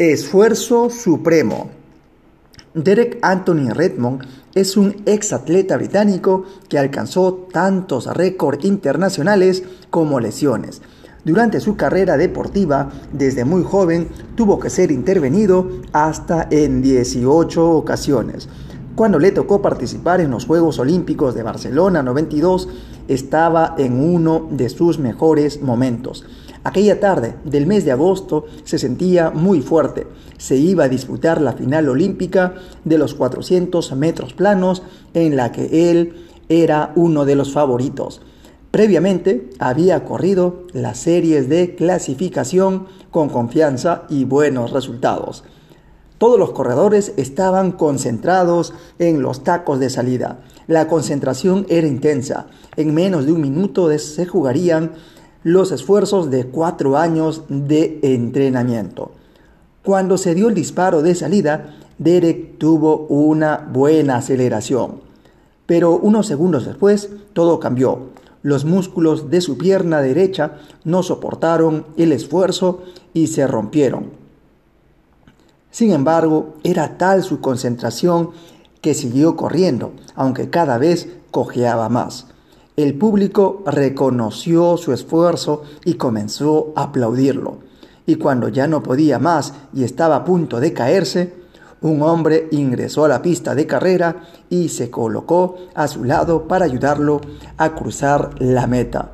Esfuerzo supremo. Derek Anthony Redmond es un ex atleta británico que alcanzó tantos récords internacionales como lesiones. Durante su carrera deportiva, desde muy joven, tuvo que ser intervenido hasta en 18 ocasiones. Cuando le tocó participar en los Juegos Olímpicos de Barcelona 92, estaba en uno de sus mejores momentos. Aquella tarde del mes de agosto se sentía muy fuerte. Se iba a disputar la final olímpica de los 400 metros planos en la que él era uno de los favoritos. Previamente había corrido las series de clasificación con confianza y buenos resultados. Todos los corredores estaban concentrados en los tacos de salida. La concentración era intensa. En menos de un minuto se jugarían los esfuerzos de cuatro años de entrenamiento. Cuando se dio el disparo de salida, Derek tuvo una buena aceleración. Pero unos segundos después, todo cambió. Los músculos de su pierna derecha no soportaron el esfuerzo y se rompieron. Sin embargo, era tal su concentración que siguió corriendo, aunque cada vez cojeaba más. El público reconoció su esfuerzo y comenzó a aplaudirlo. Y cuando ya no podía más y estaba a punto de caerse, un hombre ingresó a la pista de carrera y se colocó a su lado para ayudarlo a cruzar la meta.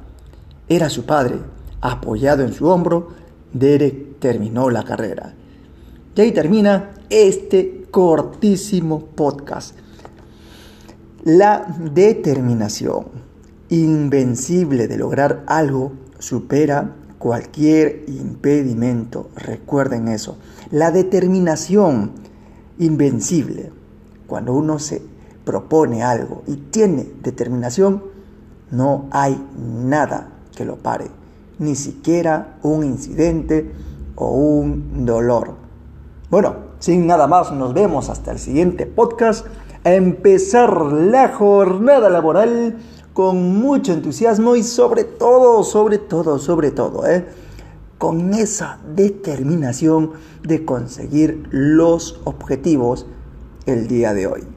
Era su padre. Apoyado en su hombro, Derek terminó la carrera. Y ahí termina este cortísimo podcast. La determinación invencible de lograr algo supera cualquier impedimento. Recuerden eso. La determinación invencible. Cuando uno se propone algo y tiene determinación, no hay nada que lo pare. Ni siquiera un incidente o un dolor. Bueno, sin nada más, nos vemos hasta el siguiente podcast. A empezar la jornada laboral con mucho entusiasmo y sobre todo, sobre todo, sobre todo, ¿eh? con esa determinación de conseguir los objetivos el día de hoy.